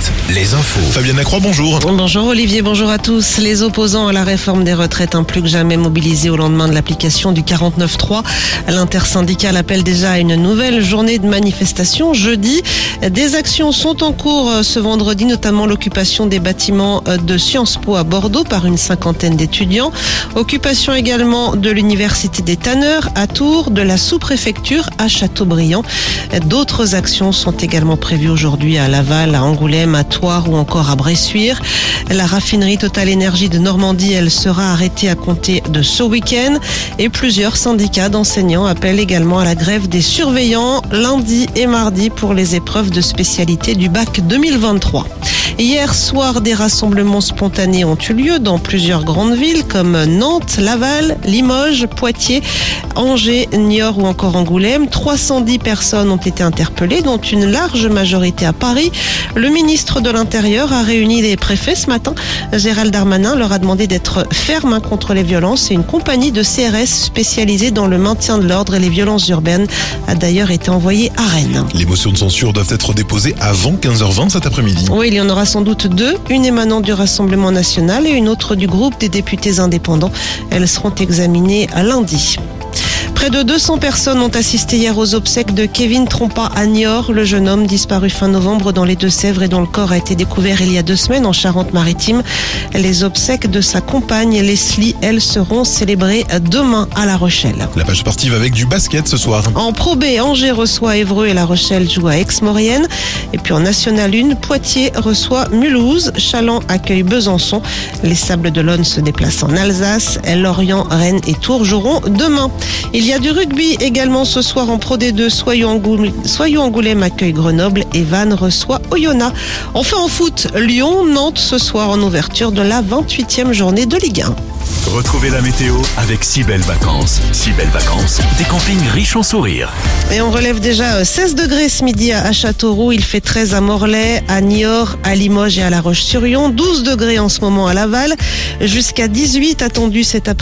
7, les infos. Fabienne Lacroix, bonjour. Bonjour Olivier, bonjour à tous. Les opposants à la réforme des retraites, un plus que jamais mobilisés au lendemain de l'application du 49.3. L'intersyndicale appelle déjà à une nouvelle journée de manifestation jeudi. Des actions sont en cours ce vendredi, notamment l'occupation des bâtiments de Sciences Po à Bordeaux par une cinquantaine d'étudiants. Occupation également de l'Université des Tanneurs à Tours, de la sous-préfecture à Châteaubriand. D'autres actions sont également prévues aujourd'hui à Laval, à Angoulême, à Toire ou encore à Bressuire. La raffinerie Total Énergie de Normandie, elle sera arrêtée à compter de ce week-end et plusieurs syndicats d'enseignants appellent également à la grève des surveillants lundi et mardi pour les épreuves de spécialité du bac 2023. Hier soir, des rassemblements spontanés ont eu lieu dans plusieurs grandes villes comme Nantes, Laval, Limoges, Poitiers, Angers, Niort ou encore Angoulême. 310 personnes ont été interpellées, dont une large majorité à Paris. Le ministre de l'Intérieur a réuni les préfets ce matin. Gérald Darmanin leur a demandé d'être ferme contre les violences et une compagnie de CRS spécialisée dans le maintien de l'ordre et les violences urbaines a d'ailleurs été envoyée à Rennes. Les motions de censure doivent être déposées avant 15h20 cet après-midi. Oui, il y en aura sans doute deux, une émanant du Rassemblement national et une autre du groupe des députés indépendants. Elles seront examinées à lundi. Près de 200 personnes ont assisté hier aux obsèques de Kevin Trompa à Niort, le jeune homme disparu fin novembre dans les Deux-Sèvres et dont le corps a été découvert il y a deux semaines en Charente-Maritime. Les obsèques de sa compagne Leslie, elles, seront célébrées demain à La Rochelle. La page sportive avec du basket ce soir. En Pro B, Angers reçoit Évreux et La Rochelle joue à Aix-Maurienne. Et puis en National 1, Poitiers reçoit Mulhouse, Chaland accueille Besançon. Les Sables de l'One se déplacent en Alsace. Lorient, Rennes et Tours joueront demain. Il y a du rugby également ce soir en Pro D2. Soyons Angoulême, Soyons Angoulême accueille Grenoble et Vannes reçoit Oyonnax. Enfin en foot, Lyon, Nantes ce soir en ouverture de la 28e journée de Ligue 1. Retrouvez la météo avec si belles vacances. Si belles vacances, des campings riches en sourires. Et on relève déjà 16 degrés ce midi à Châteauroux. Il fait 13 à Morlaix, à Niort, à Limoges et à La Roche-sur-Yon. 12 degrés en ce moment à Laval. Jusqu'à 18 attendus cet après